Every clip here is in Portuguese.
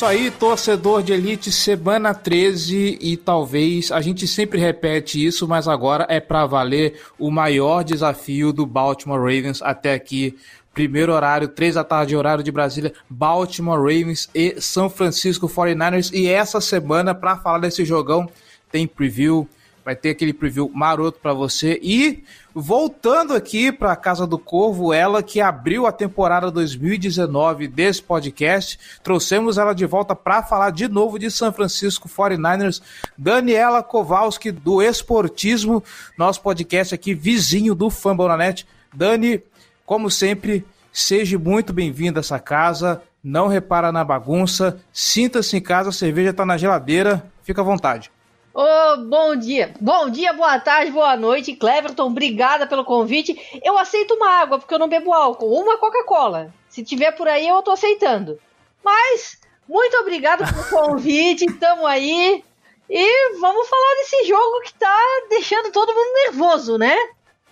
isso aí, torcedor de elite, semana 13 e talvez a gente sempre repete isso, mas agora é para valer o maior desafio do Baltimore Ravens até aqui. Primeiro horário, 3 da tarde, horário de Brasília, Baltimore Ravens e São Francisco 49ers. E essa semana, para falar desse jogão, tem preview, vai ter aquele preview maroto para você. E voltando aqui para a Casa do Corvo, ela que abriu a temporada 2019 desse podcast, trouxemos ela de volta para falar de novo de São Francisco 49ers, Daniela Kowalski do Esportismo, nosso podcast aqui vizinho do Fambonanet. Dani, como sempre, seja muito bem-vindo a essa casa. Não repara na bagunça, sinta-se em casa, a cerveja está na geladeira, fica à vontade. Ô, oh, bom dia. Bom dia, boa tarde, boa noite. Cleverton, obrigada pelo convite. Eu aceito uma água, porque eu não bebo álcool. Uma Coca-Cola. Se tiver por aí, eu tô aceitando. Mas, muito obrigado pelo convite. Tamo aí. E vamos falar desse jogo que tá deixando todo mundo nervoso, né?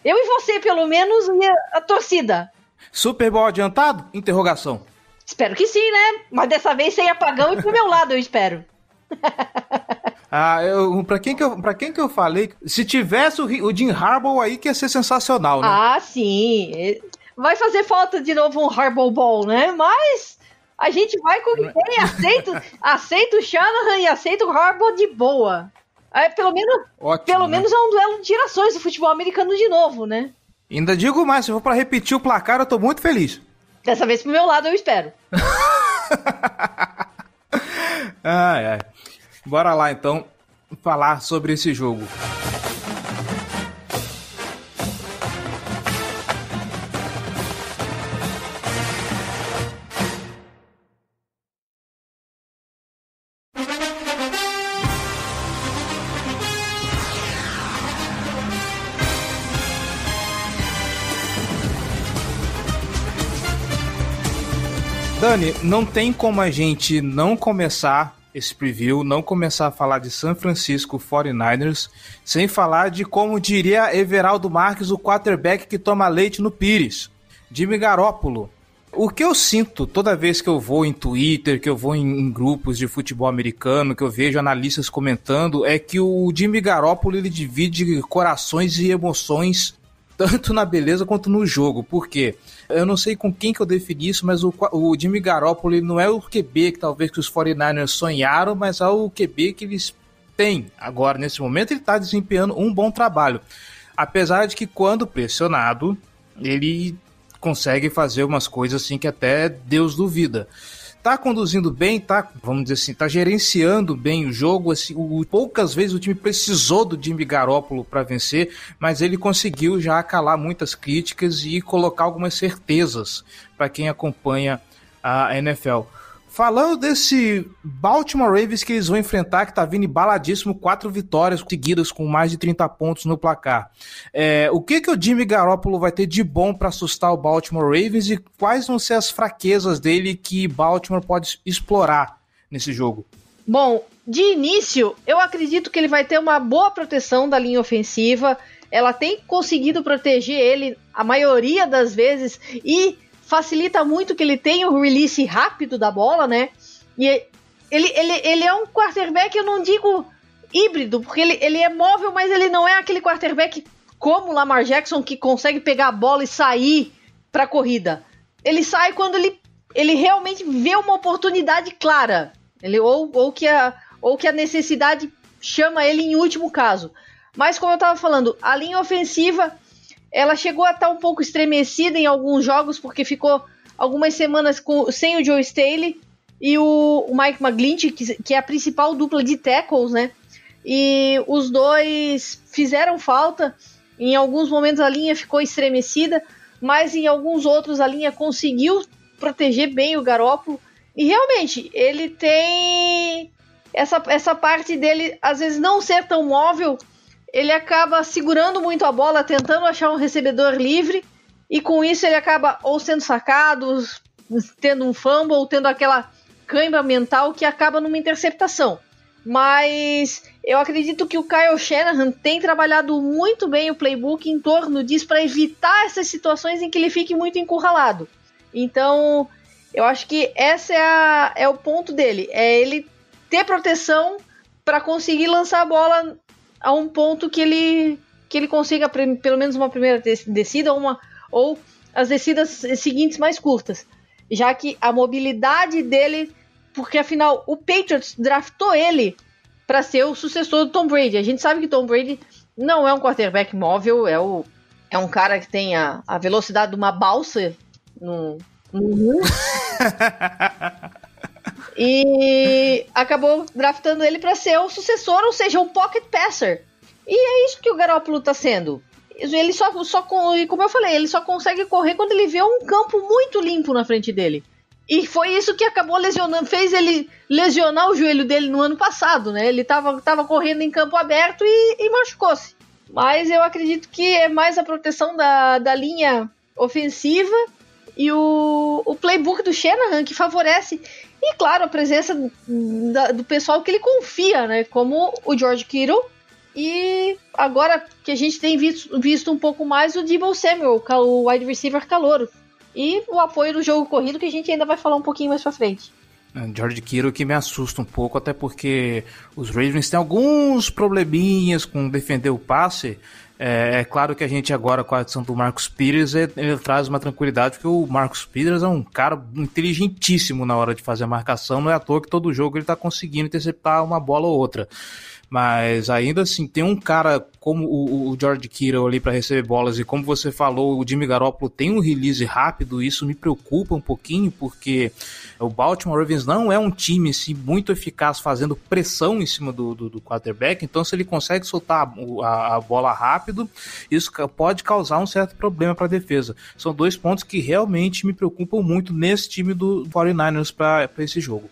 Eu e você, pelo menos, e a, a torcida. Super Bowl adiantado? Interrogação. Espero que sim, né? Mas dessa vez sem apagão e pro meu lado, eu espero. Ah, eu, pra, quem que eu, pra quem que eu falei? Se tivesse o, o Jim Harbaugh aí, que ia ser sensacional, né? Ah, sim. Vai fazer falta de novo um Harbaugh Ball, né? Mas a gente vai com o que tem. Aceita, aceita o Shanahan e aceita o Harbaugh de boa. É, pelo menos, Ótimo, pelo né? menos é um duelo de gerações do futebol americano de novo, né? Ainda digo mais, se for para repetir o placar, eu tô muito feliz. Dessa vez pro meu lado, eu espero. ai, ai. Bora lá então falar sobre esse jogo. Dani, não tem como a gente não começar esse preview, não começar a falar de San Francisco 49ers, sem falar de como diria Everaldo Marques, o quarterback que toma leite no Pires, Jimmy Garoppolo. O que eu sinto toda vez que eu vou em Twitter, que eu vou em, em, grupos de futebol americano, que eu vejo analistas comentando, é que o Jimmy Garoppolo ele divide corações e emoções tanto na beleza quanto no jogo. Por quê? Eu não sei com quem que eu defini isso, mas o, o Jimmy Garoppolo não é o QB que talvez que os 49ers sonharam, mas é o QB que eles têm. Agora, nesse momento, ele está desempenhando um bom trabalho. Apesar de que quando pressionado, ele consegue fazer umas coisas assim que até Deus duvida tá conduzindo bem, tá, vamos dizer assim, tá gerenciando bem o jogo. Assim, o, poucas vezes o time precisou do Jimmy Garoppolo para vencer, mas ele conseguiu já calar muitas críticas e colocar algumas certezas para quem acompanha a NFL. Falando desse Baltimore Ravens que eles vão enfrentar, que tá vindo embaladíssimo, quatro vitórias seguidas com mais de 30 pontos no placar. É, o que que o Jimmy Garoppolo vai ter de bom para assustar o Baltimore Ravens e quais vão ser as fraquezas dele que Baltimore pode explorar nesse jogo? Bom, de início, eu acredito que ele vai ter uma boa proteção da linha ofensiva. Ela tem conseguido proteger ele a maioria das vezes e facilita muito que ele tenha o release rápido da bola, né? E ele, ele, ele é um quarterback, eu não digo híbrido, porque ele, ele é móvel, mas ele não é aquele quarterback como o Lamar Jackson que consegue pegar a bola e sair para corrida. Ele sai quando ele, ele realmente vê uma oportunidade clara. Ele, ou, ou, que a, ou que a necessidade chama ele em último caso. Mas como eu estava falando, a linha ofensiva ela chegou a estar tá um pouco estremecida em alguns jogos, porque ficou algumas semanas com, sem o Joe Staley e o, o Mike McGlinchey, que, que, é a principal dupla de tackles, né? e os dois fizeram falta. Em alguns momentos a linha ficou estremecida, mas em alguns outros a linha conseguiu proteger bem o Garópolo. E realmente, ele tem essa, essa parte dele, às vezes, não ser tão móvel. Ele acaba segurando muito a bola, tentando achar um recebedor livre. E com isso ele acaba ou sendo sacado, tendo um fumble, ou tendo aquela cãibra mental que acaba numa interceptação. Mas eu acredito que o Kyle Shanahan tem trabalhado muito bem o playbook em torno disso para evitar essas situações em que ele fique muito encurralado. Então, eu acho que esse é, é o ponto dele. É ele ter proteção para conseguir lançar a bola a um ponto que ele, que ele consiga pelo menos uma primeira descida ou, uma, ou as descidas seguintes mais curtas. Já que a mobilidade dele, porque afinal o Patriots draftou ele para ser o sucessor do Tom Brady. A gente sabe que Tom Brady não é um quarterback móvel, é, o, é um cara que tem a, a velocidade de uma balsa no, Uhum. e acabou draftando ele para ser o sucessor, ou seja, um pocket passer. E é isso que o Garoppolo tá sendo. Ele só, só como eu falei, ele só consegue correr quando ele vê um campo muito limpo na frente dele. E foi isso que acabou lesionando, fez ele lesionar o joelho dele no ano passado, né? Ele tava, tava correndo em campo aberto e, e machucou-se. Mas eu acredito que é mais a proteção da, da linha ofensiva e o, o playbook do Shanahan que favorece e claro a presença da, do pessoal que ele confia, né, como o George Kittle e agora que a gente tem visto, visto um pouco mais o Debo Samuel, o wide receiver calouro e o apoio do jogo corrido que a gente ainda vai falar um pouquinho mais pra frente. É, George Kittle que me assusta um pouco, até porque os Ravens têm alguns probleminhas com defender o passe, é, é, claro que a gente agora, com a adição do Marcos Pires, ele, ele traz uma tranquilidade, porque o Marcos Pires é um cara inteligentíssimo na hora de fazer a marcação, não é à toa que todo jogo ele está conseguindo interceptar uma bola ou outra. Mas ainda assim, tem um cara como o, o George Kittle ali para receber bolas, e como você falou, o Jimmy Garoppolo tem um release rápido, isso me preocupa um pouquinho, porque o Baltimore Ravens não é um time assim, muito eficaz fazendo pressão em cima do, do, do quarterback, então se ele consegue soltar a, a, a bola rápido, isso pode causar um certo problema para a defesa. São dois pontos que realmente me preocupam muito nesse time do 49ers para esse jogo.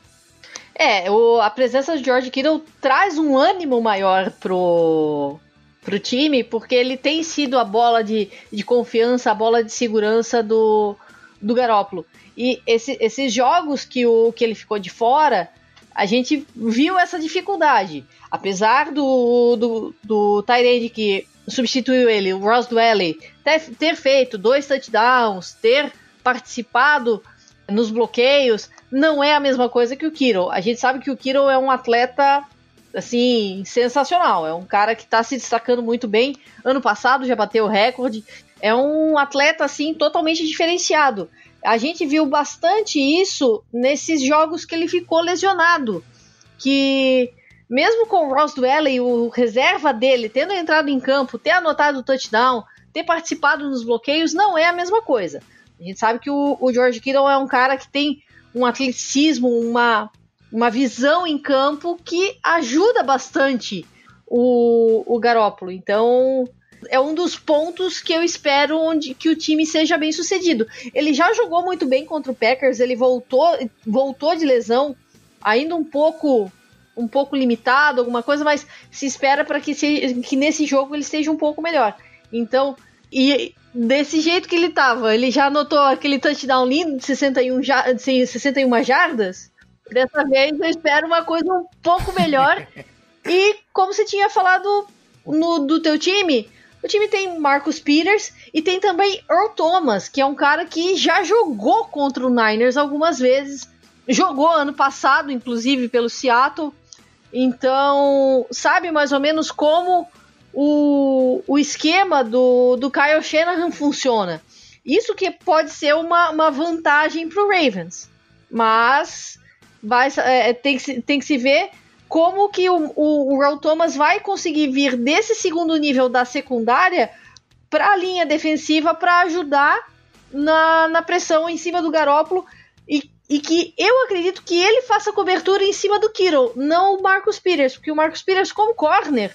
É, o, a presença de George Kittle traz um ânimo maior pro, pro time, porque ele tem sido a bola de, de confiança, a bola de segurança do, do Garópolo. E esse, esses jogos que, o, que ele ficou de fora, a gente viu essa dificuldade. Apesar do, do, do Tyrande que substituiu ele, o Ross Dwelly, ter, ter feito dois touchdowns, ter participado nos bloqueios, não é a mesma coisa que o Kiro. A gente sabe que o Kiro é um atleta assim sensacional, é um cara que está se destacando muito bem. Ano passado já bateu o recorde. É um atleta assim totalmente diferenciado. A gente viu bastante isso nesses jogos que ele ficou lesionado, que mesmo com o Ross Dwelly, o reserva dele, tendo entrado em campo, ter anotado o touchdown, ter participado nos bloqueios, não é a mesma coisa. A gente sabe que o, o George Kittle é um cara que tem um atleticismo, uma, uma visão em campo que ajuda bastante o, o Garópolo. Então, é um dos pontos que eu espero onde que o time seja bem sucedido. Ele já jogou muito bem contra o Packers, ele voltou, voltou de lesão, ainda um pouco um pouco limitado, alguma coisa, mas se espera para que, que nesse jogo ele esteja um pouco melhor. Então, e desse jeito que ele tava, ele já anotou aquele touchdown lindo de 61, 61 jardas. Dessa vez eu espero uma coisa um pouco melhor. e como você tinha falado no, do teu time, o time tem Marcus Peters e tem também Earl Thomas, que é um cara que já jogou contra o Niners algumas vezes. Jogou ano passado, inclusive, pelo Seattle. Então, sabe mais ou menos como o, o esquema do, do Kyle Shanahan funciona. Isso que pode ser uma, uma vantagem para o Ravens. Mas vai, é, tem, que, tem que se ver como que o, o, o Thomas vai conseguir vir desse segundo nível da secundária para a linha defensiva para ajudar na, na pressão em cima do Garópolo e e que eu acredito que ele faça cobertura em cima do Kittle, não o Marcus Peters, porque o Marcus Peters, como corner,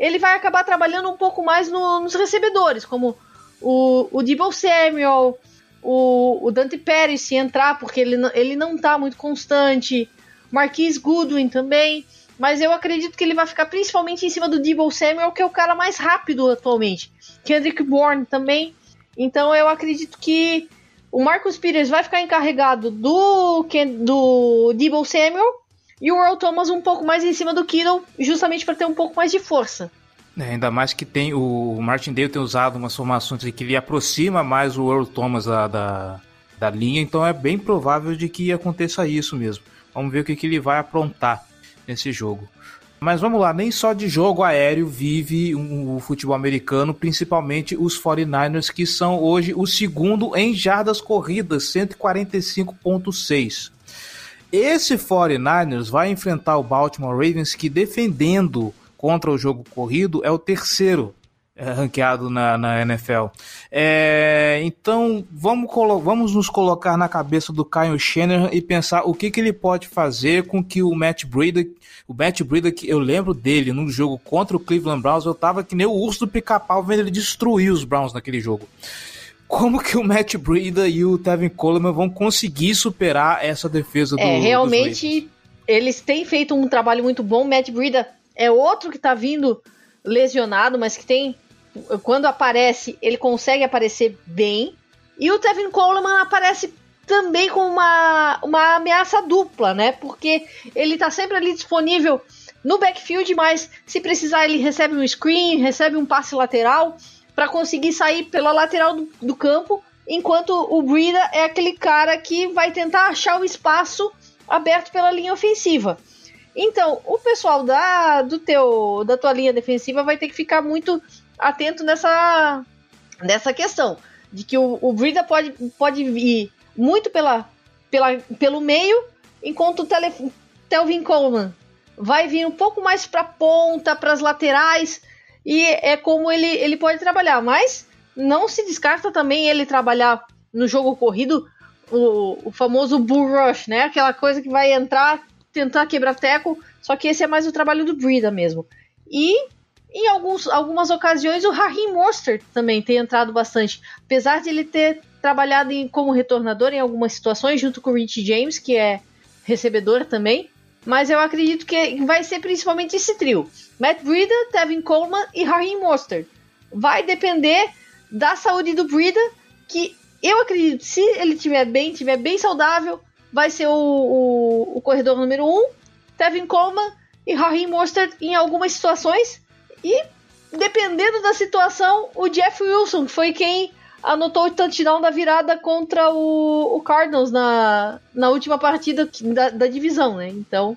ele vai acabar trabalhando um pouco mais no, nos recebedores, como o, o Debo Samuel, o, o Dante Pérez se entrar, porque ele, ele não tá muito constante, Marquise Goodwin também, mas eu acredito que ele vai ficar principalmente em cima do Debo Samuel, que é o cara mais rápido atualmente. Kendrick Bourne também. Então eu acredito que o Marcus Peters vai ficar encarregado do, do Debo Samuel e o Earl Thomas um pouco mais em cima do Kittle, justamente para ter um pouco mais de força. É, ainda mais que tem o Martin Dale tem usado umas formações que ele aproxima mais o Earl Thomas da, da, da, linha, então é bem provável de que aconteça isso mesmo. Vamos ver o que, que ele vai aprontar nesse jogo. Mas vamos lá, nem só de jogo aéreo vive o futebol americano, principalmente os 49ers, que são hoje o segundo em jardas corridas, 145.6. Esse 49ers vai enfrentar o Baltimore Ravens, que defendendo contra o jogo corrido é o terceiro é, ranqueado na, na NFL. É, então vamos, vamos nos colocar na cabeça do Kyle Shanahan e pensar o que, que ele pode fazer com que o Matt Breida, o Matt Breida que eu lembro dele no jogo contra o Cleveland Browns, eu tava que nem o urso do pica-pau vendo ele destruir os Browns naquele jogo. Como que o Matt Breida e o Tevin Coleman vão conseguir superar essa defesa do É, realmente eles têm feito um trabalho muito bom. O Matt Breida é outro que tá vindo lesionado, mas que tem. Quando aparece, ele consegue aparecer bem. E o Tevin Coleman aparece também com uma, uma ameaça dupla, né? Porque ele tá sempre ali disponível no backfield, mas se precisar, ele recebe um screen, recebe um passe lateral para conseguir sair pela lateral do, do, campo, enquanto o Brida é aquele cara que vai tentar achar o espaço aberto pela linha ofensiva. Então, o pessoal da, do teu, da tua linha defensiva vai ter que ficar muito atento nessa, nessa questão. De que o, o Brida pode, pode ir muito pela, pela, pelo meio, enquanto o Telvin Coleman vai vir um pouco mais para ponta, para as laterais, e é como ele, ele pode trabalhar. Mas não se descarta também ele trabalhar no jogo corrido o, o famoso bull rush, né? Aquela coisa que vai entrar tentar quebrar teco, só que esse é mais o trabalho do Brida mesmo. E em alguns, algumas ocasiões o Raheem Mostert também tem entrado bastante, apesar de ele ter trabalhado em, como retornador em algumas situações, junto com o Rich James, que é recebedor também. Mas eu acredito que vai ser principalmente esse trio: Matt Brida, Tevin Coleman e Raheem Mostert. Vai depender da saúde do Brida, que eu acredito, se ele estiver bem, estiver bem saudável, vai ser o, o, o corredor número 1, um, Tevin Coleman e Raheem Mostert em algumas situações. E, dependendo da situação, o Jeff Wilson, que foi quem anotou o touchdown da virada contra o, o Cardinals na, na última partida da, da, divisão, né? Então,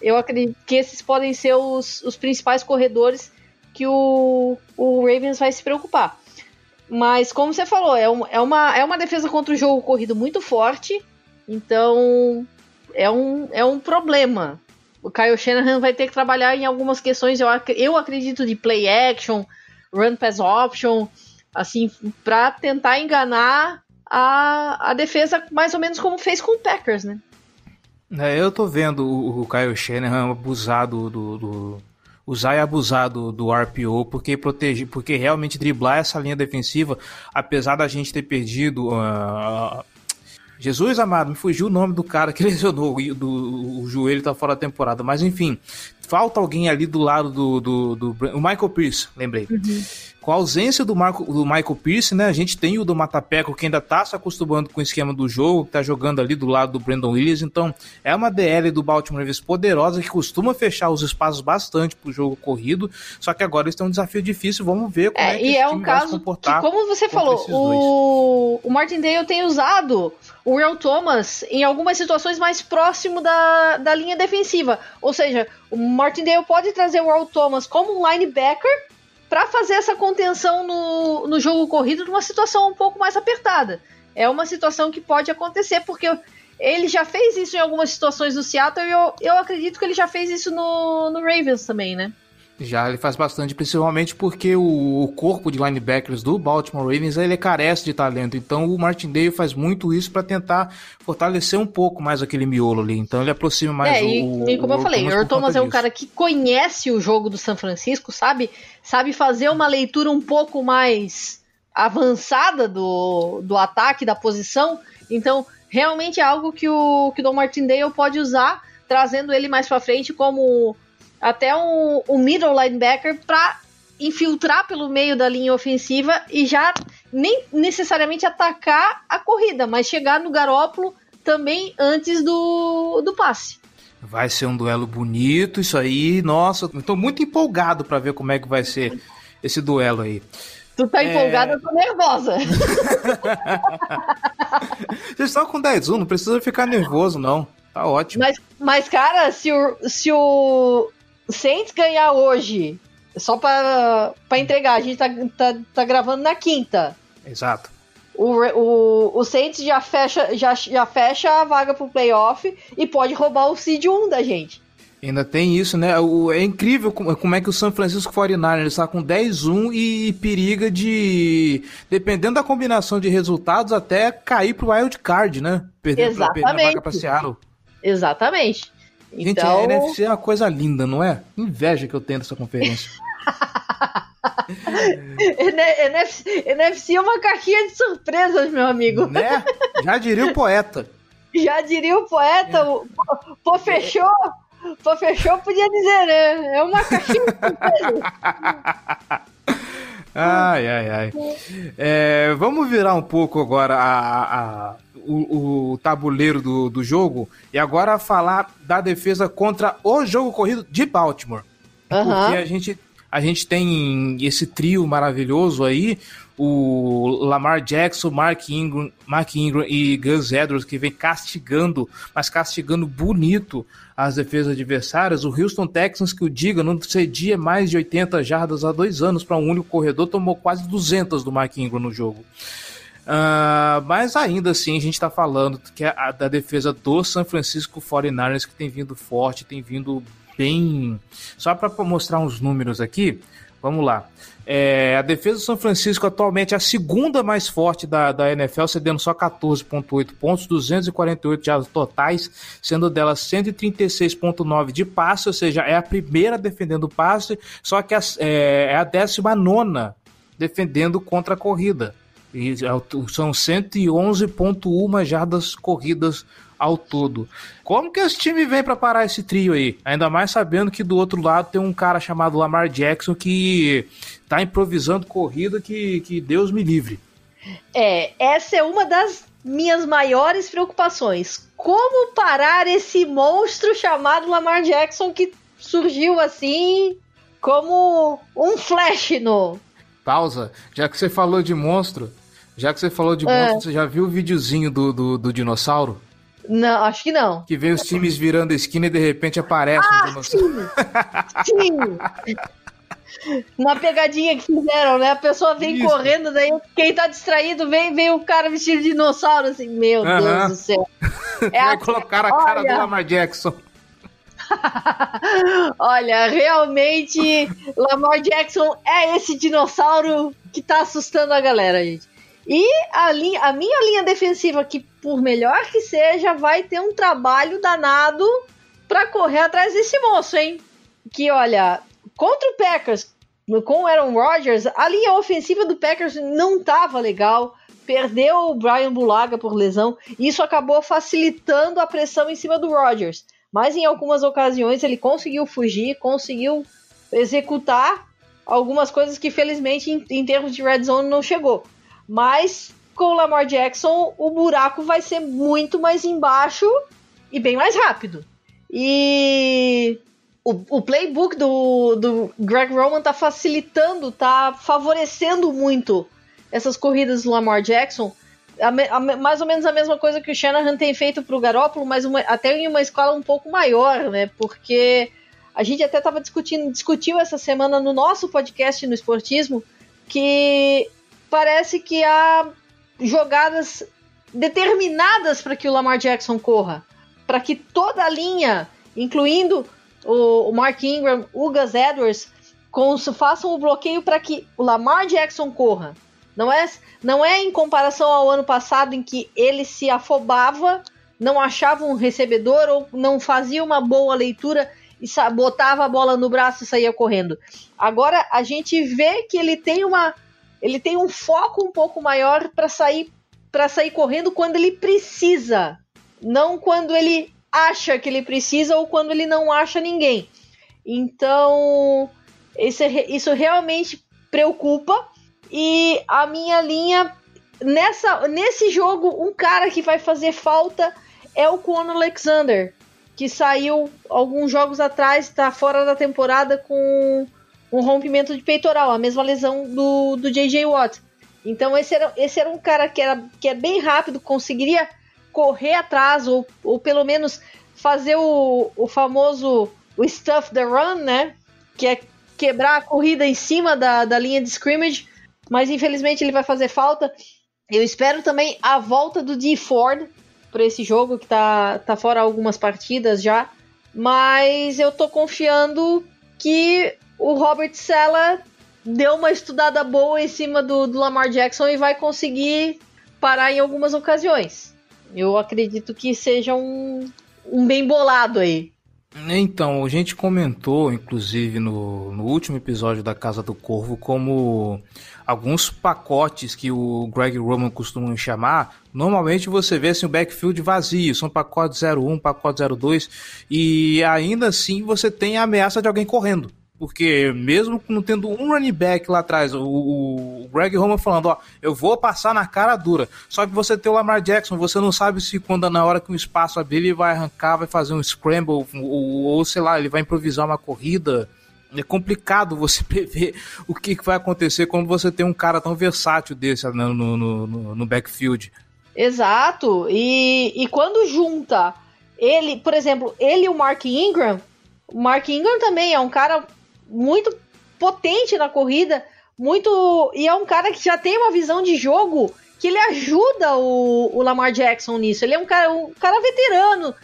eu acredito que esses podem ser os, os principais corredores que o, o Ravens vai se preocupar. Mas, como você falou, é, um, é, uma, é uma defesa contra o jogo corrido muito forte. Então, é um, é um problema. O Kyle Shanahan vai ter que trabalhar em algumas questões, eu, eu acredito, de play action, run pass option, assim, para tentar enganar a, a defesa, mais ou menos como fez com o Packers, né? É, eu tô vendo o, o Kyle Shanahan abusado do, do, usar e abusar do, do RPO, porque proteger, porque realmente driblar essa linha defensiva, apesar da gente ter perdido uh, Jesus amado, me fugiu o nome do cara que lesionou do, o joelho tá fora da temporada, mas enfim, falta alguém ali do lado do, do, do o Michael Pierce, lembrei. Uhum. Com a ausência do, Marco, do Michael Pierce, né? A gente tem o do Matapeco que ainda tá se acostumando com o esquema do jogo, que tá jogando ali do lado do Brandon Williams. Então, é uma DL do Baltimore Ravens poderosa que costuma fechar os espaços bastante pro jogo corrido. Só que agora eles têm um desafio difícil. Vamos ver como é, é que e é um caso que, como você falou, o, o Martindale tem usado o Earl Thomas em algumas situações mais próximo da, da linha defensiva. Ou seja, o Martindale pode trazer o Earl Thomas como um linebacker para fazer essa contenção no, no jogo corrido numa situação um pouco mais apertada. É uma situação que pode acontecer, porque ele já fez isso em algumas situações no Seattle e eu, eu acredito que ele já fez isso no, no Ravens também, né? Já ele faz bastante, principalmente porque o, o, corpo de linebackers do Baltimore Ravens ele carece de talento. Então o Martindale faz muito isso para tentar fortalecer um pouco mais aquele miolo ali. Então ele aproxima mais é, o, e, e como o eu falei, o Earl Thomas é um cara que conhece o jogo do São Francisco, sabe? Sabe fazer uma leitura um pouco mais avançada do, do ataque, da posição. Então realmente é algo que o, que o Don Martindale pode usar, trazendo ele mais para frente como até um, um middle linebacker para infiltrar pelo meio da linha ofensiva e já nem necessariamente atacar a corrida, mas chegar no Garópolo também antes do, do passe. Vai ser um duelo bonito, isso aí. Nossa, eu tô muito empolgado para ver como é que vai ser esse duelo aí. Tu tá é... empolgada, eu tô nervosa. Vocês estão com 10 1, não precisa ficar nervoso, não. Tá ótimo. Mas, mas cara, se o, se o Saints ganhar hoje, só pra, pra entregar, a gente tá, tá, tá gravando na quinta. Exato. O, o, o Saints já fecha, já, já fecha a vaga pro playoff e pode roubar o seed 1 da gente. Ainda tem isso, né? O, é incrível como, como, é que o San Francisco 49ers está com 10-1 e periga de, dependendo da combinação de resultados, até cair pro wild card, né? Perder, Exatamente. Perder a vaga pra Seattle. Exatamente. Gente, então... a NFC é uma coisa linda, não é? Inveja que eu tenho dessa conferência. NFC, NFC é uma caixinha de surpresas, meu amigo. Né? Já diria o poeta. Já diria o poeta, é. o, pô, fechou, pô, fechou, podia dizer, né? É uma caixinha de surpresas. Ai, ai, ai. É, vamos virar um pouco agora a, a o, o, tabuleiro do, do jogo e agora falar da defesa contra o jogo corrido de Baltimore. Uhum. Porque a gente, a gente tem esse trio maravilhoso aí, o Lamar Jackson, Mark Ingram, Mark Ingram e Gus Edwards, que vem castigando, mas castigando bonito as defesas adversárias. O Houston Texans, que o diga, não cedia mais de 80 jardas há dois anos para um único corredor, tomou quase 200 do Mark Ingram no jogo. Uh, mas ainda assim a gente está falando que é a, da defesa do San Francisco 49ers que tem vindo forte, tem vindo bem. Só para mostrar uns números aqui, vamos lá. É, a defesa do São Francisco atualmente é a segunda mais forte da, da NFL, cedendo só 14,8 pontos, 248 jardas totais, sendo delas 136,9 de passe, ou seja, é a primeira defendendo o passe, só que é, é a 19 defendendo contra a corrida. E são 111,1 jardas corridas ao todo. Como que esse time vem para parar esse trio aí? Ainda mais sabendo que do outro lado tem um cara chamado Lamar Jackson que tá improvisando corrida que, que Deus me livre. É, essa é uma das minhas maiores preocupações. Como parar esse monstro chamado Lamar Jackson que surgiu assim como um flash no. Pausa. Já que você falou de monstro, já que você falou de é. monstro, você já viu o videozinho do, do, do dinossauro? Não, acho que não. Que vem os times virando a esquina e de repente aparece ah, um dinossauro. Sim! sim. Uma pegadinha que fizeram, né? A pessoa vem Isso. correndo, daí quem tá distraído vem, vem o cara vestido de dinossauro, assim, meu uh -huh. Deus do céu. É Vai colocar a cara Olha... do Lamar Jackson. Olha, realmente, Lamar Jackson é esse dinossauro que tá assustando a galera, gente. E a, linha, a minha linha defensiva, que por melhor que seja, vai ter um trabalho danado para correr atrás desse moço, hein? Que olha, contra o Packers, com o Aaron Rodgers, a linha ofensiva do Packers não tava legal. Perdeu o Brian Bulaga por lesão. E isso acabou facilitando a pressão em cima do Rodgers. Mas em algumas ocasiões ele conseguiu fugir, conseguiu executar algumas coisas que felizmente em, em termos de red zone não chegou. Mas com o Lamar Jackson, o buraco vai ser muito mais embaixo e bem mais rápido. E o, o playbook do, do Greg Roman tá facilitando, tá favorecendo muito essas corridas do Lamar Jackson. A, a, mais ou menos a mesma coisa que o Shanahan tem feito para o Garópolo, mas uma, até em uma escala um pouco maior, né? Porque a gente até estava discutindo, discutiu essa semana no nosso podcast no Esportismo que parece que há jogadas determinadas para que o Lamar Jackson corra, para que toda a linha, incluindo o, Mark Ingram, o Gus Edwards, façam o bloqueio para que o Lamar Jackson corra. Não é, não é em comparação ao ano passado em que ele se afobava, não achava um recebedor ou não fazia uma boa leitura e botava a bola no braço e saía correndo. Agora a gente vê que ele tem uma ele tem um foco um pouco maior para sair para sair correndo quando ele precisa, não quando ele acha que ele precisa ou quando ele não acha ninguém. Então, isso, isso realmente preocupa. E a minha linha nessa nesse jogo, um cara que vai fazer falta é o Conor Alexander, que saiu alguns jogos atrás, está fora da temporada com um rompimento de peitoral, a mesma lesão do, do J.J. Watt. Então esse era, esse era um cara que, era, que é bem rápido, conseguiria correr atrás, ou, ou pelo menos fazer o, o famoso o stuff the run, né? Que é quebrar a corrida em cima da, da linha de scrimmage, mas infelizmente ele vai fazer falta. Eu espero também a volta do Dee Ford para esse jogo, que tá, tá fora algumas partidas já. Mas eu tô confiando que o Robert Sella deu uma estudada boa em cima do, do Lamar Jackson e vai conseguir parar em algumas ocasiões. Eu acredito que seja um, um bem bolado aí. Então, a gente comentou, inclusive, no, no último episódio da Casa do Corvo, como alguns pacotes que o Greg Roman costuma chamar, normalmente você vê assim, o backfield vazio, são pacotes 01, pacote 02, e ainda assim você tem a ameaça de alguém correndo. Porque mesmo não tendo um running back lá atrás, o, o Greg Roman falando, ó, eu vou passar na cara dura. Só que você tem o Lamar Jackson, você não sabe se quando na hora que um espaço abrir ele vai arrancar, vai fazer um scramble, ou, ou sei lá, ele vai improvisar uma corrida. É complicado você prever o que, vai acontecer quando você tem um cara tão versátil desse no, no, no, no backfield. Exato. E, e quando junta ele, por exemplo, ele e o Mark Ingram, o Mark Ingram também é um cara muito potente na corrida, muito. E é um cara que já tem uma visão de jogo que ele ajuda o, o Lamar Jackson nisso. Ele é um cara, um cara veterano,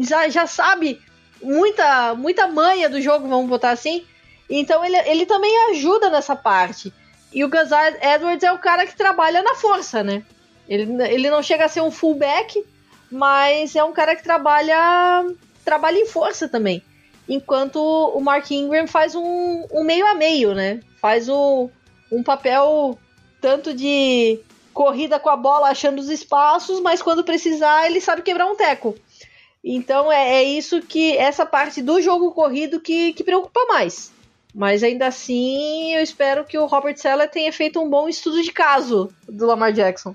já, já sabe muita, muita manha do jogo, vamos botar assim. Então ele, ele também ajuda nessa parte. E o Gus Edwards é o cara que trabalha na força, né? Ele, ele não chega a ser um fullback, mas é um cara que trabalha trabalha em força também enquanto o Mark Ingram faz um, um meio a meio, né? Faz o, um papel tanto de corrida com a bola achando os espaços, mas quando precisar ele sabe quebrar um teco. Então é, é isso que essa parte do jogo corrido que, que preocupa mais. Mas ainda assim, eu espero que o Robert Sella tenha feito um bom estudo de caso do Lamar Jackson.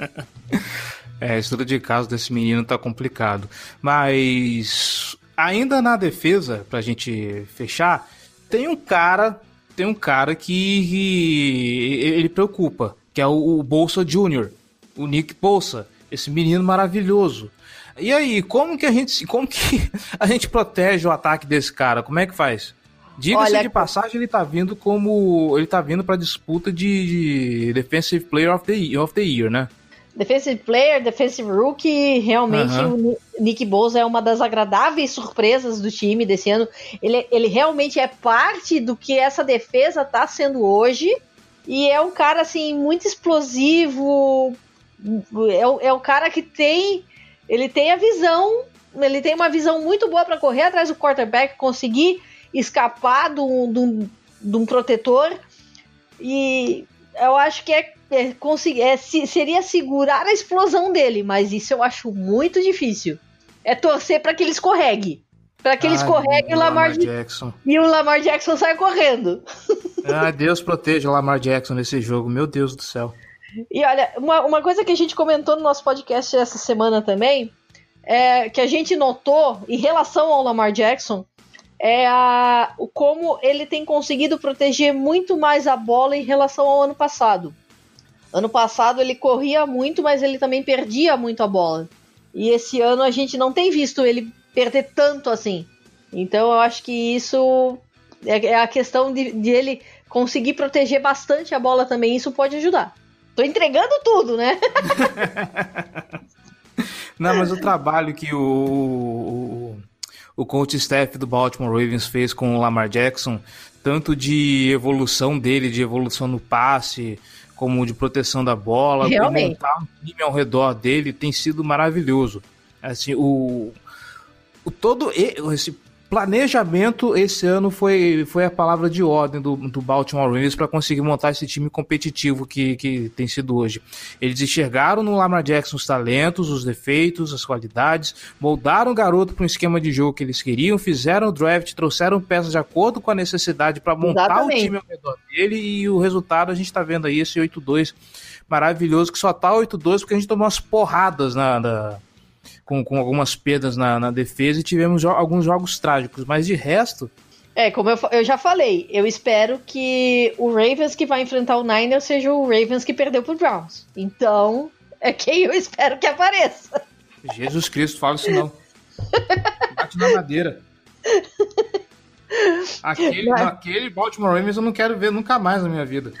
é, estudo de caso desse menino tá complicado. Mas ainda na defesa, pra gente fechar, tem um cara, tem um cara que, que ele preocupa, que é o, o Bolsa Júnior, o Nick Bolsa, esse menino maravilhoso. E aí, como que a gente, como que a gente protege o ataque desse cara? Como é que faz? Diga-se de passagem, ele tá vindo como. Ele tá vindo pra disputa de, de Defensive Player of the, of the Year, né? Defensive Player, Defensive Rookie, realmente uhum. o Nick Bosa é uma das agradáveis surpresas do time desse ano. Ele, ele realmente é parte do que essa defesa tá sendo hoje. E é um cara, assim, muito explosivo. É, é um cara que tem. Ele tem a visão. Ele tem uma visão muito boa para correr atrás do quarterback, conseguir escapar de um protetor. E eu acho que é é, conseguir, é, se, seria segurar a explosão dele, mas isso eu acho muito difícil. É torcer para que ele escorregue. Para que ele escorregue e o Lamar, Jackson. E o Lamar Jackson sai correndo. Ah, Deus proteja o Lamar Jackson nesse jogo, meu Deus do céu. E olha, uma, uma coisa que a gente comentou no nosso podcast essa semana também, é que a gente notou em relação ao Lamar Jackson, é a, como ele tem conseguido proteger muito mais a bola em relação ao ano passado. Ano passado ele corria muito, mas ele também perdia muito a bola. E esse ano a gente não tem visto ele perder tanto assim. Então eu acho que isso é, é a questão de, de ele conseguir proteger bastante a bola também. Isso pode ajudar. Tô entregando tudo, né? não, mas o trabalho que o, o, o coach staff do Baltimore Ravens fez com o Lamar Jackson, tanto de evolução dele, de evolução no passe, como de proteção da bola, Realmente. montar um time ao redor dele, tem sido maravilhoso. Assim, o, o todo esse planejamento esse ano foi, foi a palavra de ordem do, do Baltimore Ravens para conseguir montar esse time competitivo que, que tem sido hoje. Eles enxergaram no Lamar Jackson os talentos, os defeitos, as qualidades, moldaram o garoto para um esquema de jogo que eles queriam, fizeram o draft, trouxeram peças de acordo com a necessidade para montar Exatamente. o time ao redor dele e o resultado a gente está vendo aí esse 8-2 maravilhoso que só tá 8-2 porque a gente tomou umas porradas na, na com, com algumas perdas na, na defesa e tivemos jo alguns jogos trágicos, mas de resto. É, como eu, eu, já falei, eu espero que o Ravens que vai enfrentar o Niners seja o Ravens que perdeu pro Browns. Então, é quem eu espero que apareça. Jesus Cristo, fala isso não. Bate na madeira. Aquele, aquele Baltimore Ravens eu não quero ver nunca mais na minha vida.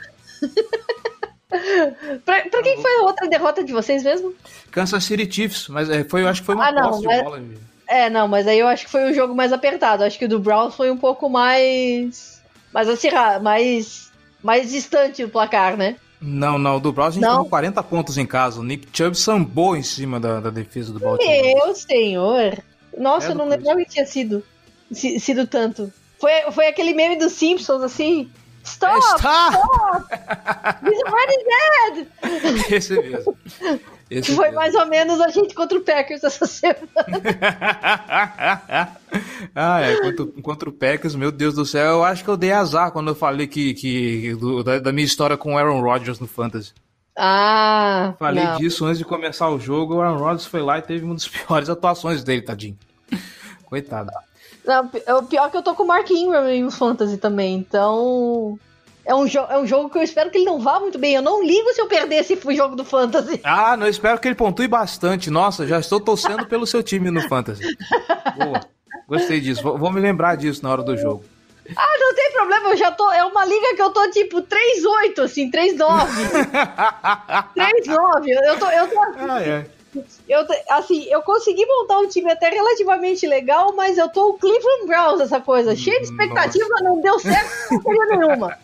pra, pra quem foi a outra derrota de vocês mesmo? Kansas City Chiefs, mas é, foi, eu acho que foi uma ah, não, posse mas... de bola. É, não, mas aí eu acho que foi um jogo mais apertado. Acho que o do Browns foi um pouco mais. mais acirrado, mais. mais distante do placar, né? Não, não, o do Browns a gente não. tomou 40 pontos em casa. O Nick Chubb sambou em cima da, da defesa do Baltimore. Meu senhor! Nossa, é eu não lembrava que tinha sido, sido tanto. Foi, foi aquele meme dos Simpsons, assim. Stop! Stop! stop. He's already dead! Esse mesmo. Esse foi mesmo. mais ou menos a gente contra o Packers essa semana. ah, é, contra, contra, o Packers, meu Deus do céu, eu acho que eu dei azar quando eu falei que, que do, da, da, minha história com o Aaron Rodgers no Fantasy. Ah, Falei não. disso antes de começar o jogo, o Aaron Rodgers foi lá e teve uma das piores atuações dele, tadinho. Coitado. Não, o pior é que eu tô com o Mark Ingram em Fantasy também, então. É um, é um jogo que eu espero que ele não vá muito bem. Eu não ligo se eu perder esse jogo do Fantasy. Ah, não, eu espero que ele pontue bastante. Nossa, já estou torcendo pelo seu time no Fantasy. Boa. Gostei disso. Vou, vou, me lembrar disso na hora do jogo. Ah, não tem problema, eu já tô. É uma liga que eu tô tipo 3-8, assim, 3-9. 3-9. Eu tô. Eu tô ah, é. Eu, assim, eu consegui montar um time até relativamente legal, mas eu tô o Cleveland Browns, essa coisa. Cheio de expectativa, Nossa. não deu certo não nenhuma.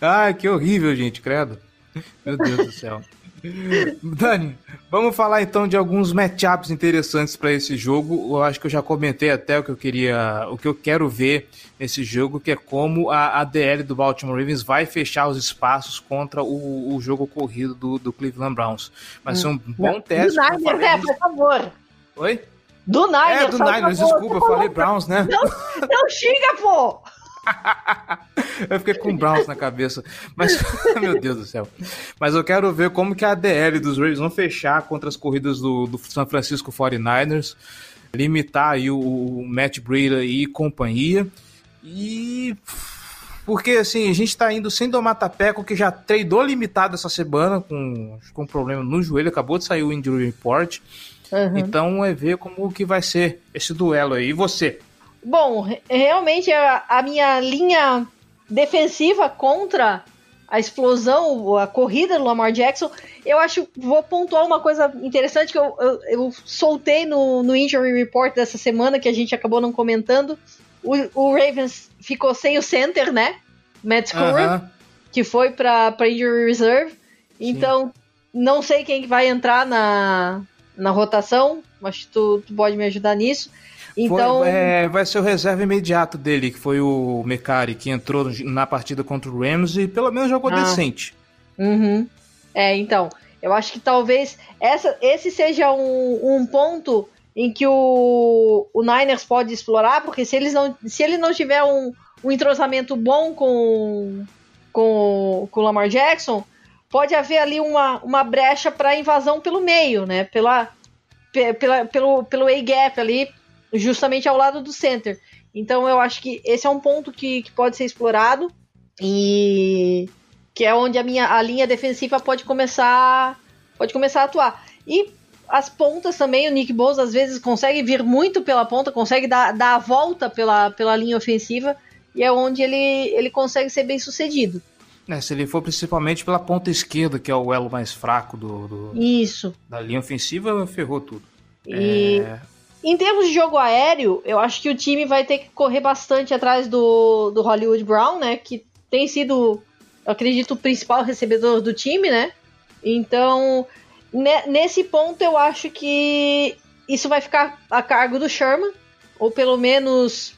Ai, que horrível, gente, credo. Meu Deus do céu. Dani, vamos falar então de alguns matchups interessantes para esse jogo. Eu acho que eu já comentei até o que eu queria, o que eu quero ver nesse jogo, que é como a ADL do Baltimore Ravens vai fechar os espaços contra o, o jogo corrido do, do, Cleveland Browns. Vai ser um bom teste. Do Niners, é, por favor. Oi? Do Niners, É, do Niners, desculpa, eu falei Browns, né? Não, não xinga, pô! eu fiquei com Browns na cabeça. Mas, meu Deus do céu. Mas eu quero ver como que a ADL dos Ravens vão fechar contra as corridas do, do San Francisco 49ers, limitar aí o, o Matt Breida e companhia. E. Porque assim, a gente tá indo sem domar Tapeco, que já treinou limitado essa semana com, com um problema no joelho, acabou de sair o injury report. Uhum. Então é ver como que vai ser esse duelo aí. E você? Bom, realmente a, a, minha linha defensiva contra a explosão, a corrida do Lamar Jackson, eu acho, vou pontuar uma coisa interessante que eu, eu, eu soltei no, no Injury Report dessa semana, que a gente acabou não comentando. O, o Ravens ficou sem o center, né? Matt Score, uh -huh. que foi para Injury Reserve. Sim. Então, não sei quem vai entrar na, na rotação, que tu, tu pode me ajudar nisso. Então, foi, é, vai ser o reserva imediato dele, que foi o Mecari, que entrou na partida contra o Rams e pelo menos jogou ah. decente. Uhum. É, então, eu acho que talvez essa, esse seja um, um ponto em que o, o Niners pode explorar, porque se, eles não, se ele não tiver um, um entrosamento bom com, com, com o Lamar Jackson, pode haver ali uma, uma brecha para invasão pelo meio, né? Pela, pela, pelo, pelo A-gap ali, justamente ao lado do center. Então eu acho que esse é um ponto que, que pode ser explorado e que é onde a minha a linha defensiva pode começar pode começar a atuar. E as pontas também, o Nick Bosa às vezes consegue vir muito pela ponta, consegue dar, dar a volta pela, pela linha ofensiva e é onde ele, ele consegue ser bem sucedido. É, se ele for principalmente pela ponta esquerda, que é o elo mais fraco do, do Isso. da linha ofensiva, ferrou tudo. E, é... Em termos de jogo aéreo, eu acho que o time vai ter que correr bastante atrás do, do Hollywood Brown, né? Que tem sido, acredito, o principal recebedor do time, né? Então, nesse ponto, eu acho que isso vai ficar a cargo do Sherman, ou pelo menos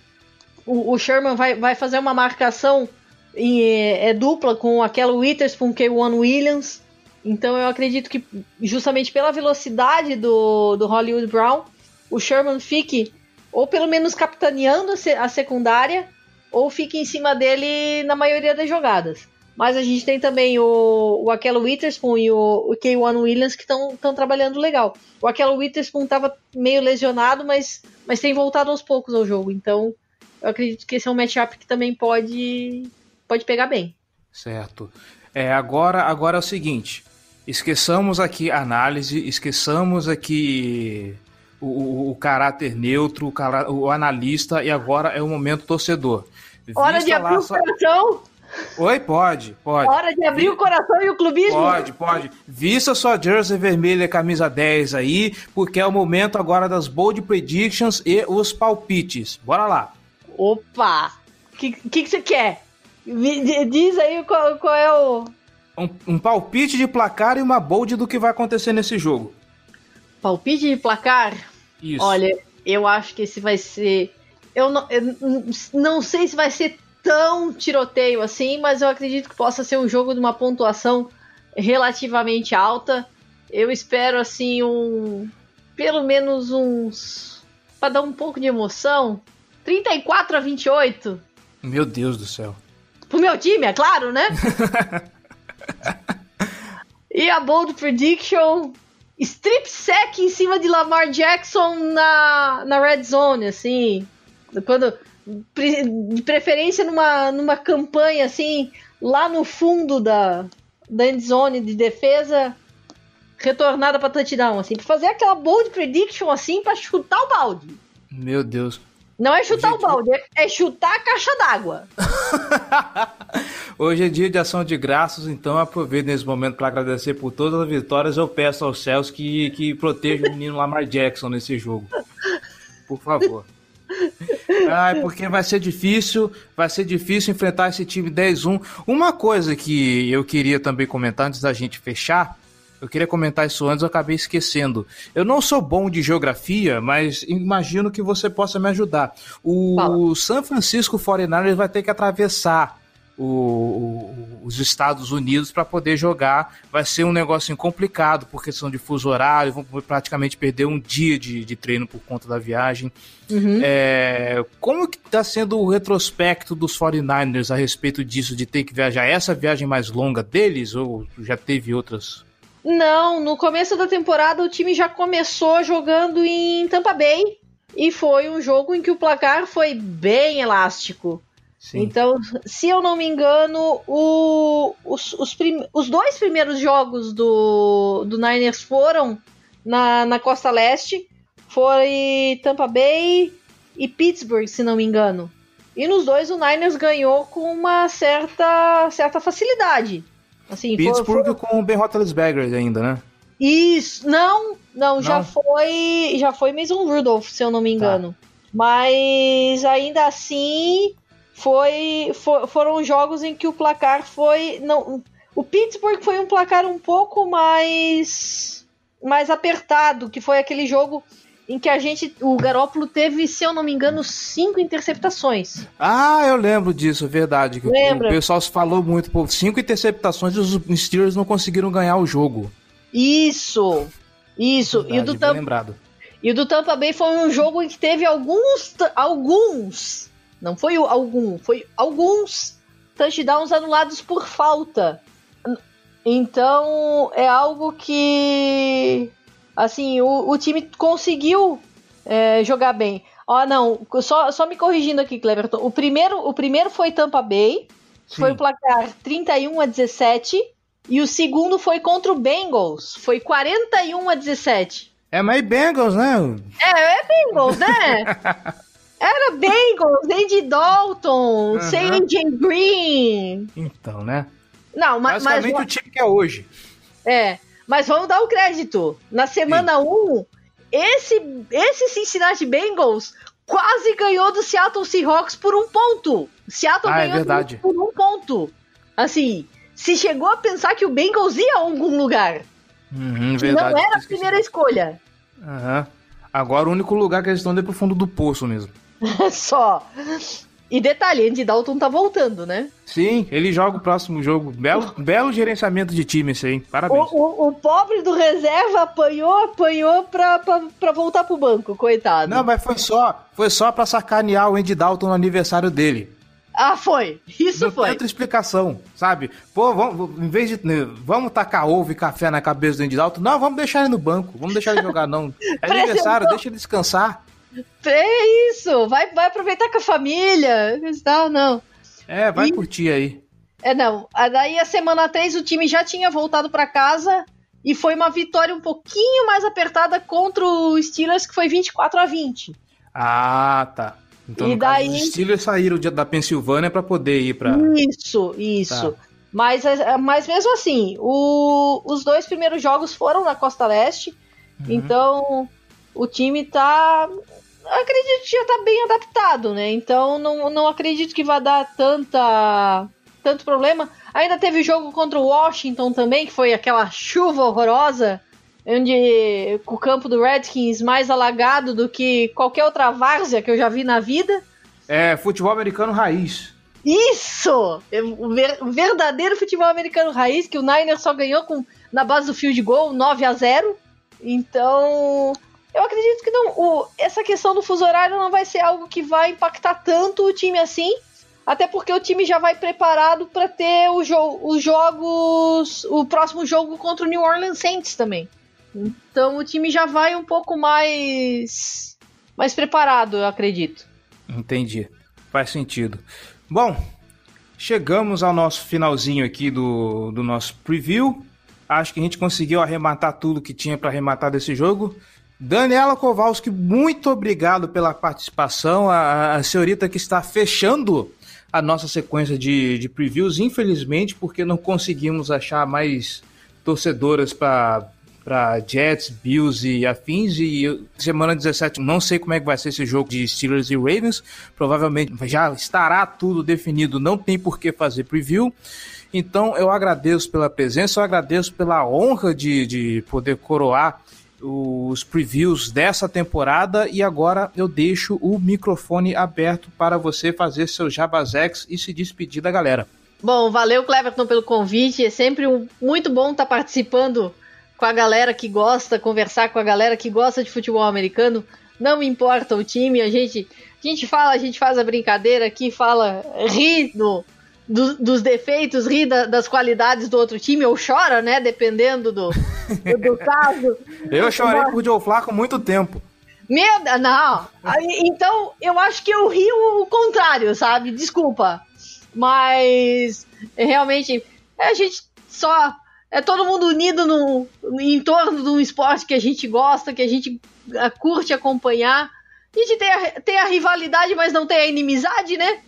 o, o Sherman vai, vai fazer uma marcação em, é, é dupla com aquela Witherspoon, K1 Williams. Então eu acredito que justamente pela velocidade do, do Hollywood Brown, o Sherman fique ou pelo menos capitaneando a secundária ou fique em cima dele na maioria das jogadas. Mas a gente tem também o, o Aquelo Witherspoon e o, o K1 Williams que estão trabalhando legal. O Aquelo Witherspoon estava meio lesionado, mas, mas tem voltado aos poucos ao jogo. Então eu acredito que esse é um matchup que também pode, pode pegar bem. Certo. É, agora, agora é o seguinte: esqueçamos aqui análise, esqueçamos aqui o, o, caráter neutro, o, o, analista, e agora é o momento torcedor. Hora de abrir o coração. Oi, pode, pode. Hora de abrir o coração e o clubismo. Pode, pode. Vista sua jersey vermelha, camisa 10 aí, porque é o momento agora das bold predictions e os palpites. Bora lá. Opa! O que, que, que você quer? Diz aí qual, qual é o. Um, um, palpite de placar e uma bold do que vai acontecer nesse jogo. Palpite de placar? Isso. Olha, eu acho que esse vai ser. Eu não, eu não sei se vai ser tão tiroteio assim, mas eu acredito que possa ser um jogo de uma pontuação relativamente alta. Eu espero assim um. Pelo menos uns. para dar um pouco de emoção, 34 a 28. Meu Deus do céu. Pro meu time, é claro, né? e a bold prediction strip sack em cima de Lamar Jackson na, na red zone, assim. Quando de preferência numa, numa campanha assim, lá no fundo da, da end zone de defesa, retornada para touchdown, assim, para fazer aquela bold prediction assim para chutar o balde. Meu Deus. Não é chutar Hoje o balde, é, é chutar a caixa d'água. Hoje é dia de ação de graças, então aproveito nesse momento para agradecer por todas as vitórias. Eu peço aos céus que, que protejam o menino Lamar Jackson nesse jogo. Por favor. Ai, porque vai ser difícil, vai ser difícil enfrentar esse time 10-1. Uma coisa que eu queria também comentar antes da gente fechar eu queria comentar isso antes, eu acabei esquecendo. Eu não sou bom de geografia, mas imagino que você possa me ajudar. O Fala. San Francisco 49ers vai ter que atravessar o, o, os Estados Unidos para poder jogar. Vai ser um negócio complicado por questão de fuso horário, vão praticamente perder um dia de, de treino por conta da viagem. Uhum. É, como que está sendo o retrospecto dos 49ers a respeito disso, de ter que viajar? Essa viagem mais longa deles ou já teve outras não, no começo da temporada o time já começou jogando em Tampa Bay e foi um jogo em que o placar foi bem elástico. Sim. Então, se eu não me engano, o, os, os, prim, os, dois primeiros jogos do, do Niners foram na, na costa leste. Foi Tampa Bay e Pittsburgh, se não me engano. E nos dois o Niners ganhou com uma certa, certa facilidade. Assim, Pittsburgh for, for... com o Ben Roethlisberger ainda, né? Isso, não, não, não, já foi, já foi Mason Rudolph, se eu não me tá. engano. Tá. Mas ainda assim foi, for, foram jogos em que o placar foi não, o Pittsburgh foi um placar um pouco mais mais apertado, que foi aquele jogo em que a gente, o Garópolo teve, se eu não me engano, cinco interceptações. Ah, eu lembro disso, verdade. Lembra? O pessoal falou muito, pô, cinco interceptações e os Steelers não conseguiram ganhar o jogo. Isso, isso. Verdade, e o do Tampa, lembrado. E o do Tampa Bay foi um jogo em que teve alguns, alguns, não foi algum, foi alguns touchdowns anulados por falta. Então, é algo que assim, o, o time conseguiu é, jogar bem. Ó, não, só, só me corrigindo aqui, Cleverton. O primeiro, o primeiro foi Tampa Bay, Sim. foi o placar 31 a 17. E o segundo foi contra o Bengals, foi 41 a 17. É mais Bengals, né? É, é Bengals, né? Era Bengals, Andy Dalton, uhum. sem AJ Green. Então, né? Não, mas. Basicamente mas, o time que é hoje. É. Mas vamos dar o crédito. Na semana 1, um, esse, esse Cincinnati Bengals quase ganhou do Seattle Seahawks por um ponto. Seattle ah, é ganhou é por um ponto. Assim, se chegou a pensar que o Bengals ia a algum lugar. Uhum, verdade. Não era a primeira escolha. Uhum. Agora o único lugar que eles estão é pro fundo do poço mesmo. Só. E detalhe, Andy Dalton tá voltando, né? Sim, ele joga o próximo jogo. Belo, belo gerenciamento de time esse aí. Parabéns. O, o, o, pobre do reserva apanhou, apanhou pra, pra, pra voltar pro banco, coitado. Não, mas foi só, foi só pra sacanear o Andy Dalton no aniversário dele. Ah, foi. Isso Não foi. Tem outra explicação, sabe? Pô, vamos, em vez de. Né, vamos tacar ovo e café na cabeça do Andy Dalton. Não, vamos deixar ele no banco. Vamos deixar ele jogar, não. É aniversário, deixa ele descansar. É isso, vai, vai aproveitar com a família, tal, não. É, vai e... curtir aí. É, não. Daí a semana 3 o time já tinha voltado para casa e foi uma vitória um pouquinho mais apertada contra o Steelers, que foi 24 a 20. Ah, tá. Então, e daí... Os Steelers saíram da Pensilvânia para poder ir para. Isso, isso. Tá. Mas, é, mas mesmo assim, o, os dois primeiros jogos foram na Costa Leste, uhum. então o time tá acredito que já tá bem adaptado, né? Então não, não acredito que vai dar tanta tanto problema. Ainda teve jogo contra o Washington também, que foi aquela chuva horrorosa, onde o campo do Redskins mais alagado do que qualquer outra várzea que eu já vi na vida. É, futebol americano raiz. Isso! O verdadeiro futebol americano raiz, que o Niners só ganhou com, na base do field goal 9 a 0 Então, eu acredito que não. O, essa questão do fuso horário não vai ser algo que vai impactar tanto o time assim. Até porque o time já vai preparado para ter o jo os jogos. O próximo jogo contra o New Orleans Saints também. Então o time já vai um pouco mais. mais preparado, eu acredito. Entendi. Faz sentido. Bom, chegamos ao nosso finalzinho aqui do, do nosso preview. Acho que a gente conseguiu arrematar tudo que tinha para arrematar desse jogo. Daniela Kowalski, muito obrigado pela participação. A, a senhorita que está fechando a nossa sequência de, de previews, infelizmente, porque não conseguimos achar mais torcedoras para para Jets, Bills e afins. E semana 17, não sei como é que vai ser esse jogo de Steelers e Ravens. Provavelmente já estará tudo definido, não tem por que fazer preview. Então eu agradeço pela presença, eu agradeço pela honra de, de poder coroar os previews dessa temporada e agora eu deixo o microfone aberto para você fazer seu Jabazex e se despedir da galera. Bom, valeu Cleverton pelo convite, é sempre um, muito bom estar tá participando com a galera que gosta, conversar com a galera que gosta de futebol americano. Não importa o time, a gente, a gente fala, a gente faz a brincadeira aqui, fala, ri no, do, dos defeitos, ri da, das qualidades do outro time, ou chora, né? Dependendo do, do, do caso. Eu chorei por Joe Flacco muito tempo. Meu, não. Então, eu acho que eu ri o contrário, sabe? Desculpa. Mas, realmente, a gente só. É todo mundo unido no, em torno de um esporte que a gente gosta, que a gente curte acompanhar. A gente tem a, tem a rivalidade, mas não tem a inimizade, né?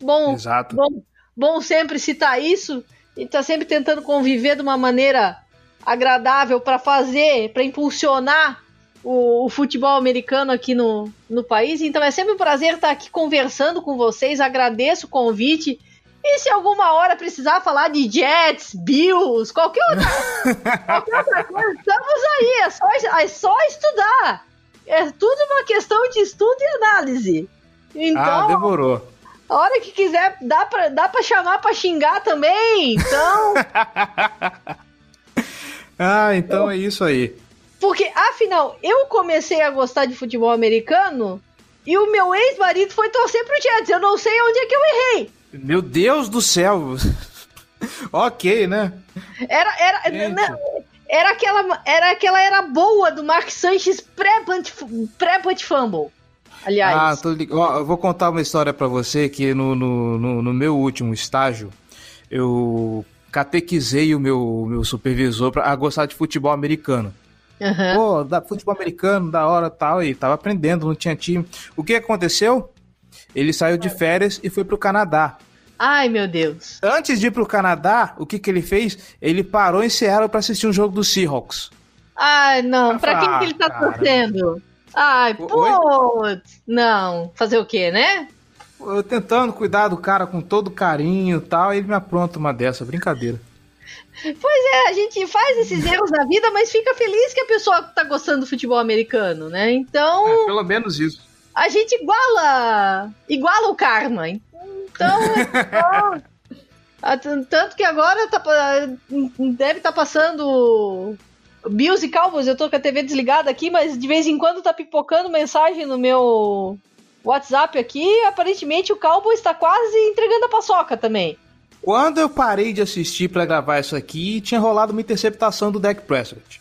Bom, Exato. bom, bom sempre citar isso e tá sempre tentando conviver de uma maneira agradável para fazer, para impulsionar o, o, futebol americano aqui no, no país. Então é sempre um prazer estar aqui conversando com vocês. Agradeço o convite. E se alguma hora precisar falar de Jets, Bills, qualquer outra, qualquer outra coisa, estamos aí. É só, é só estudar. É tudo uma questão de estudo e análise. Então, ah, demorou. A hora que quiser, dá pra, dá pra chamar pra xingar também, então. ah, então é isso aí. Porque, afinal, eu comecei a gostar de futebol americano e o meu ex-marido foi torcer pro Jets. Eu não sei onde é que eu errei. Meu Deus do céu. ok, né? Era, era, não, era aquela, era aquela era boa do Mark Sanchez pré-punt pré fumble aliás. Ah, tô lig... Ó, eu vou contar uma história para você que no, no, no, no, meu último estágio, eu catequizei o meu, meu supervisor pra gostar de futebol americano. Uhum. Pô, da, futebol americano, da hora tal, e tava aprendendo, não tinha time. O que aconteceu? Ele saiu de férias e foi pro Canadá. Ai, meu Deus. Antes de ir pro Canadá, o que que ele fez? Ele parou em Seattle para assistir um jogo do Seahawks. Ai, não. Pra quem que ele tá cara. torcendo? Ai, putz. Não. Fazer o quê, né? Eu tentando cuidar do cara com todo carinho e tal, e ele me apronta uma dessa, brincadeira. Pois é, a gente faz esses erros na vida, mas fica feliz que a pessoa tá gostando do futebol americano, né? Então, É, pelo menos isso. a gente iguala iguala o karma. Então, tanto que agora tá, deve estar passando Bills e Cowboys. Eu tô com a TV desligada aqui, mas de vez em quando tá pipocando mensagem no meu WhatsApp aqui. Aparentemente o Cowboys tá quase entregando a paçoca também. Quando eu parei de assistir pra gravar isso aqui, tinha rolado uma interceptação do Dak Prescott.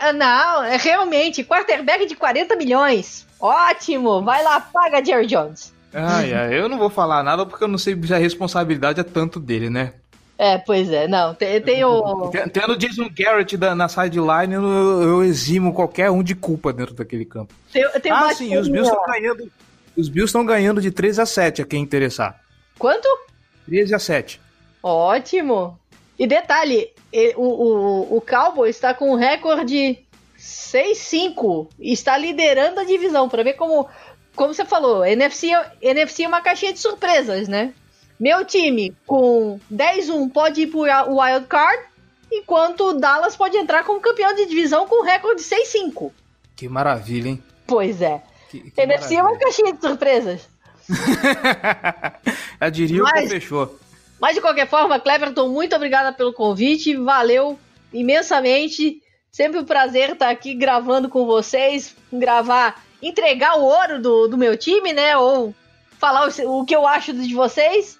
Ah, Não, é realmente, quarterback de 40 milhões. Ótimo, vai lá, paga Jerry Jones. Ai, ai, eu não vou falar nada porque eu não sei se a responsabilidade é tanto dele, né? É, pois é, não, tem, tem o... Ten- Tendo o Jason Garrett da- na sideline, eu, eu eximo qualquer um de culpa dentro daquele campo. Tem, tem ah, sim, os Bills estão ganhando. Os Bills estão ganhando de 13 a 7, a quem interessar. Quanto? 13 a 7. Ótimo. E detalhe, o, o, o Cowboys está com um recorde 6-5 e está liderando a divisão, para ver como, como você falou, NFC, é- NFC é uma caixinha de surpresas, né? Meu time com 10-1 pode ir pro wild card, enquanto o Dallas pode entrar como campeão de divisão com recorde 6-5. Que maravilha, hein? Pois é. Que, que NFC é uma caixinha de surpresas. O Mas- que fechou. Mas de qualquer forma, Cleverton, muito obrigada pelo convite. Valeu imensamente. Sempre um prazer estar aqui gravando com vocês. Gravar, entregar o ouro do, do meu time, né? Ou falar o, o que eu acho de vocês.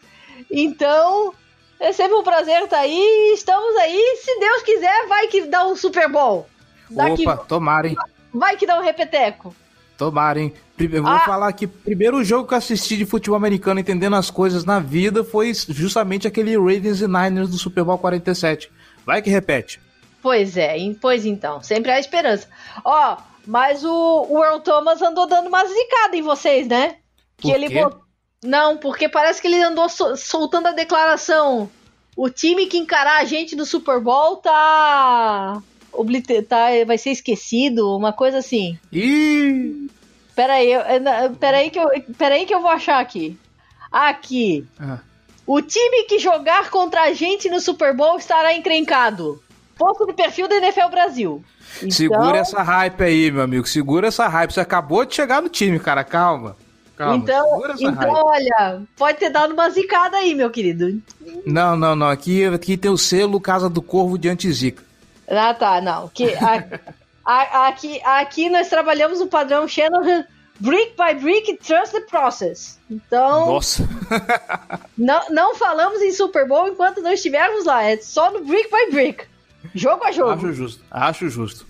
Então, é sempre um prazer estar aí. Estamos aí. Se Deus quiser, vai que dá um Super Bowl. Daqui, Opa, tomara, hein? vai que dá um repeteco. Tomara, hein? Primeiro, vou Ah. falar que primeiro jogo que eu assisti de futebol americano entendendo as coisas na vida foi justamente aquele Ravens e Niners do Super Bowl 47. Vai que repete. Pois é, pois então, sempre há esperança. Ó, mas o, o Earl Thomas andou dando uma zicada em vocês, né? Que Por ele quê? Não, porque parece que ele andou sol- soltando a declaração. O time que encarar a gente no Super Bowl tá. oblite- tá vai ser esquecido, uma coisa assim. Ih! Pera aí, eu- aí que eu, pera aí que eu vou achar aqui. Aqui. Ah, O time que jogar contra a gente no Super Bowl estará encrencado. Posto do perfil da NFL Brasil. Então- Segura essa hype aí, meu amigo. Segura essa hype. Você acabou de chegar no time, cara. Calma. Calma. Então, então olha, pode ter dado uma zicada aí, meu querido. Não, não, não. Aqui, aqui tem o selo Casa do Corvo de Antizica. Ah, tá, não. Que, a- a- aqui, aqui nós trabalhamos no padrão Shanahan brick by brick, trust the process. Então, Nossa. não, não falamos em Super Bowl enquanto não estivermos lá. É só no brick by brick. Jogo a jogo. Acho justo. Acho justo.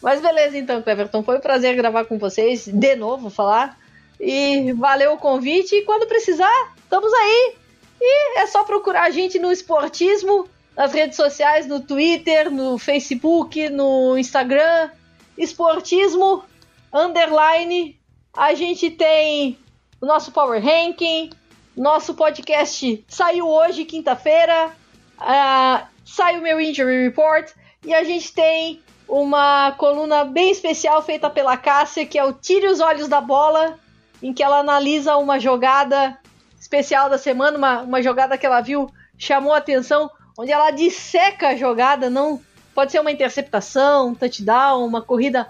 Mas beleza, então, Cleverton. Foi um prazer gravar com vocês. De novo, falar. E valeu o convite. E quando precisar, estamos aí. E é só procurar a gente no Esportismo, nas redes sociais, no Twitter, no Facebook, no Instagram. Esportismo, underline. A gente tem o nosso Power Ranking. Nosso podcast saiu hoje, quinta-feira. Ah, sai o meu Injury Report. E a gente tem uma coluna bem especial feita pela Cássia, que é o Tire os Olhos da Bola, em que ela analisa uma jogada especial da semana, uma, uma jogada que ela viu, chamou a atenção, onde ela disseca a jogada, não pode ser uma interceptação, um touchdown, uma corrida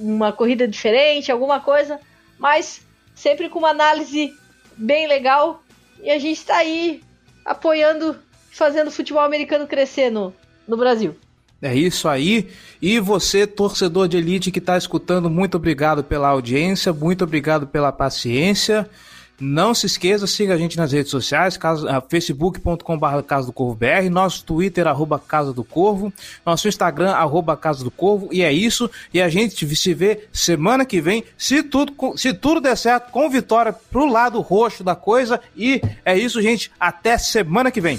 uma corrida diferente, alguma coisa, mas sempre com uma análise bem legal e a gente está aí apoiando, fazendo o futebol americano crescer no, no Brasil. É isso aí. E você, torcedor de elite que está escutando, muito obrigado pela audiência, muito obrigado pela paciência. Não se esqueça, siga a gente nas redes sociais, casa- facebook.com.br Casa do Corvo BR, nosso Twitter, arroba Casa do Corvo, nosso Instagram, arroba Casa do Corvo, e é isso. E a gente se vê semana que vem, se tudo, se tudo der certo, com vitória pro lado roxo da coisa. E é isso, gente. Até semana que vem.